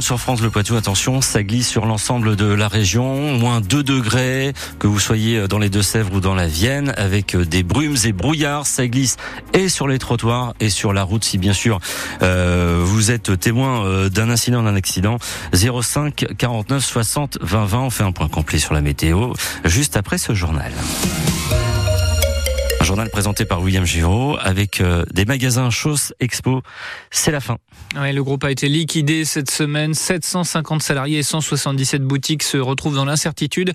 Sur France Le Poitou, attention, ça glisse sur l'ensemble de la région, moins 2 degrés, que vous soyez dans les Deux-Sèvres ou dans la Vienne, avec des brumes et brouillards, ça glisse et sur les trottoirs et sur la route si bien sûr euh, vous êtes témoin euh, d'un incident, d'un accident. 05 49 60 20 20, on fait un point complet sur la météo juste après ce journal journal présenté par William Giraud avec euh, des magasins Chauss Expo. C'est la fin. Le groupe a été liquidé cette semaine. 750 salariés et 177 boutiques se retrouvent dans l'incertitude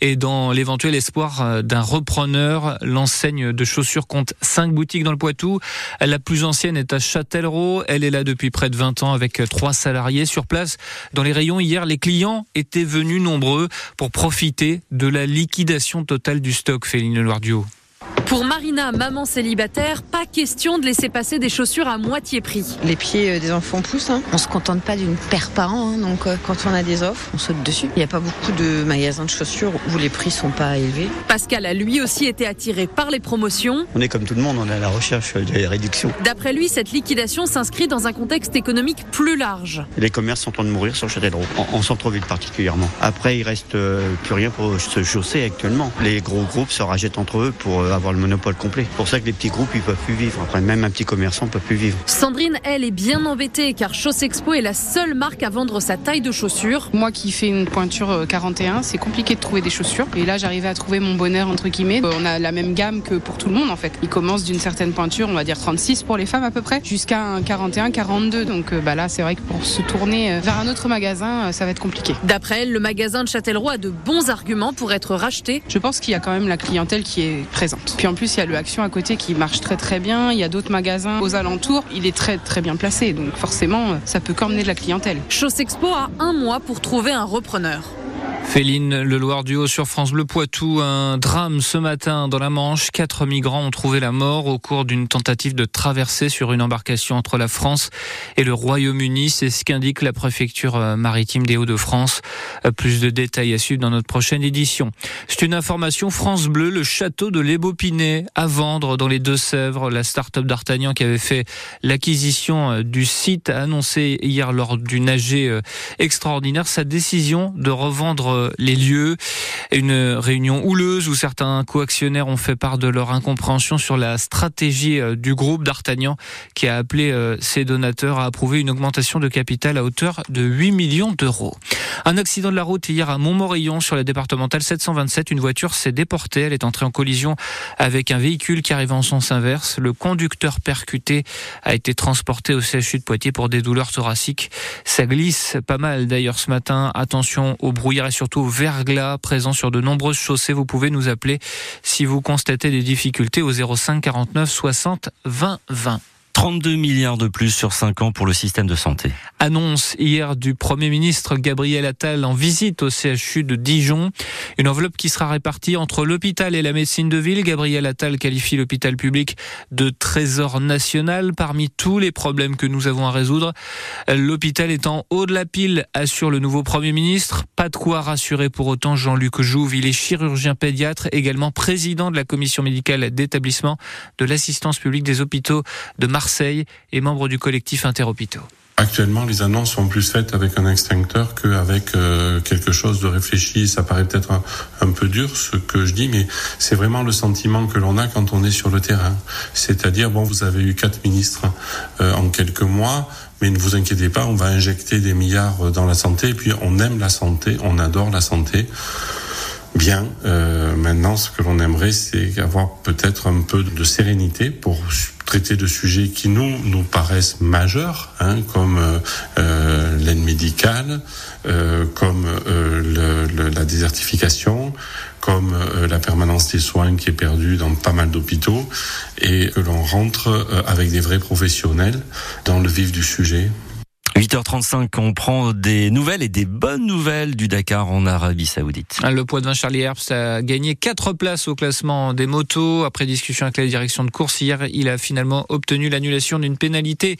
et dans l'éventuel espoir euh, d'un repreneur. L'enseigne de chaussures compte 5 boutiques dans le Poitou. La plus ancienne est à Châtellerault. Elle est là depuis près de 20 ans avec 3 salariés sur place. Dans les rayons hier, les clients étaient venus nombreux pour profiter de la liquidation totale du stock, Féline Loire-Duo. Pour Marina, maman célibataire, pas question de laisser passer des chaussures à moitié prix. Les pieds euh, des enfants poussent. Hein. On se contente pas d'une paire par an, hein. donc euh, quand on a des offres, on saute dessus. Il n'y a pas beaucoup de magasins de chaussures où les prix sont pas élevés. Pascal a lui aussi été attiré par les promotions. On est comme tout le monde, on est à la recherche des réductions. D'après lui, cette liquidation s'inscrit dans un contexte économique plus large. Les commerces sont en train de mourir sur Châtellerault, en, en centre-ville particulièrement. Après, il reste euh, plus rien pour se chausser actuellement. Les gros groupes se rachètent entre eux pour avoir le monopole complet. C'est pour ça que les petits groupes, ils peuvent plus vivre. Après, même un petit commerçant peut plus vivre. Sandrine, elle, est bien embêtée car Chausse Expo est la seule marque à vendre sa taille de chaussures. Moi qui fais une pointure 41, euh, c'est compliqué de trouver des chaussures. Et là, j'arrivais à trouver mon bonheur, entre guillemets. Euh, on a la même gamme que pour tout le monde, en fait. Il commence d'une certaine pointure, on va dire 36 pour les femmes à peu près, jusqu'à un 41, 42. Donc euh, bah là, c'est vrai que pour se tourner vers un autre magasin, ça va être compliqué. D'après elle, le magasin de Châtellerault a de bons arguments pour être racheté. Je pense qu'il y a quand même la clientèle qui est présente. Puis en plus, il y a le Action à côté qui marche très très bien. Il y a d'autres magasins aux alentours. Il est très très bien placé. Donc forcément, ça peut qu'emmener de la clientèle. Chausse Expo a un mois pour trouver un repreneur. Féline, le Loire du Haut sur France Bleu Poitou, un drame ce matin dans la Manche. Quatre migrants ont trouvé la mort au cours d'une tentative de traversée sur une embarcation entre la France et le Royaume-Uni. C'est ce qu'indique la préfecture euh, maritime des Hauts-de-France. Euh, plus de détails à suivre dans notre prochaine édition. C'est une information France Bleu, le château de l'Ébaupinet à vendre dans les Deux-Sèvres. La start-up d'Artagnan qui avait fait l'acquisition euh, du site a annoncé hier lors d'une AG extraordinaire sa décision de revendre les lieux. Une réunion houleuse où certains coactionnaires ont fait part de leur incompréhension sur la stratégie euh, du groupe d'Artagnan qui a appelé euh, ses donateurs à approuver une augmentation de capital à hauteur de 8 millions d'euros. Un accident de la route hier à Montmorillon sur la départementale 727. Une voiture s'est déportée. Elle est entrée en collision avec un véhicule qui arrivait en sens inverse. Le conducteur percuté a été transporté au CHU de Poitiers pour des douleurs thoraciques. Ça glisse pas mal d'ailleurs ce matin. Attention au brouillard et surtout au verglas présent sur de nombreuses chaussées. Vous pouvez nous appeler si vous constatez des difficultés au 05 49 60 20 20. 32 milliards de plus sur 5 ans pour le système de santé. Annonce hier du Premier ministre Gabriel Attal en visite au CHU de Dijon. Une enveloppe qui sera répartie entre l'hôpital et la médecine de ville. Gabriel Attal qualifie l'hôpital public de trésor national parmi tous les problèmes que nous avons à résoudre. L'hôpital est en haut de la pile, assure le nouveau Premier ministre. Pas de quoi rassurer pour autant Jean-Luc Jouve. Il est chirurgien pédiatre, également président de la commission médicale d'établissement de l'assistance publique des hôpitaux de Marseille Marseille et membre du collectif Interhôpitaux. Actuellement, les annonces sont plus faites avec un extincteur qu'avec euh, quelque chose de réfléchi. Ça paraît peut-être un, peu dur ce que je dis, mais c'est vraiment le sentiment que l'on a quand on est sur le terrain. C'est-à-dire, bon, vous avez eu quatre ministres euh, en quelques mois, mais ne vous inquiétez pas, on va injecter des milliards dans la santé. Et puis, on aime la santé, on adore la santé. Bien, euh, maintenant, ce que l'on aimerait, c'est avoir peut-être un peu de sérénité pour traiter de sujets qui nous nous paraissent majeurs, hein, comme euh, euh l'aide médicale, euh, comme euh, le, la désertification, comme euh, la permanence des soins qui est perdue dans pas mal d'hôpitaux, et que l'on rentre avec des vrais professionnels dans le vif du sujet. 8h35, on prend des nouvelles et des bonnes nouvelles du Dakar en Arabie Saoudite. Le poids de vin Charlie Herbst a gagné 4 places au classement des motos. Après discussion avec la direction de course hier, il a finalement obtenu l'annulation d'une pénalité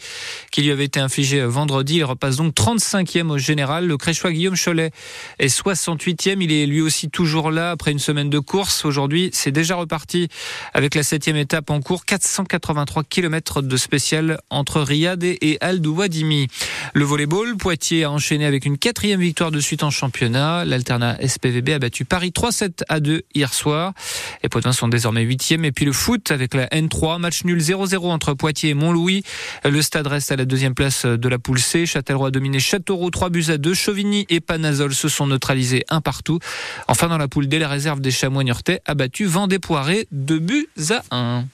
qui lui avait été infligée vendredi. Il repasse donc 35e au général. Le Créchois Guillaume Cholet est 68e. Il est lui aussi toujours là après une semaine de course. Aujourd'hui, c'est déjà reparti avec la 7e étape en cours. 483 km de spécial entre Riyad et Al Douadimi. Le volleyball, Poitiers a enchaîné avec une quatrième victoire de suite en championnat. L'Alternat SPVB a battu Paris 3-7 à 2 hier soir. Les Potins sont désormais huitième. Et puis le foot avec la N3, match nul 0-0 entre Poitiers et Montlouis. Le stade reste à la deuxième place de la poule C. Châtellerault a dominé Châteauroux 3 buts à 2. Chauvigny et Panazol se sont neutralisés un partout. Enfin dans la poule D, la réserve des Chamois Niortais a battu Vendée Poiré 2 buts à 1.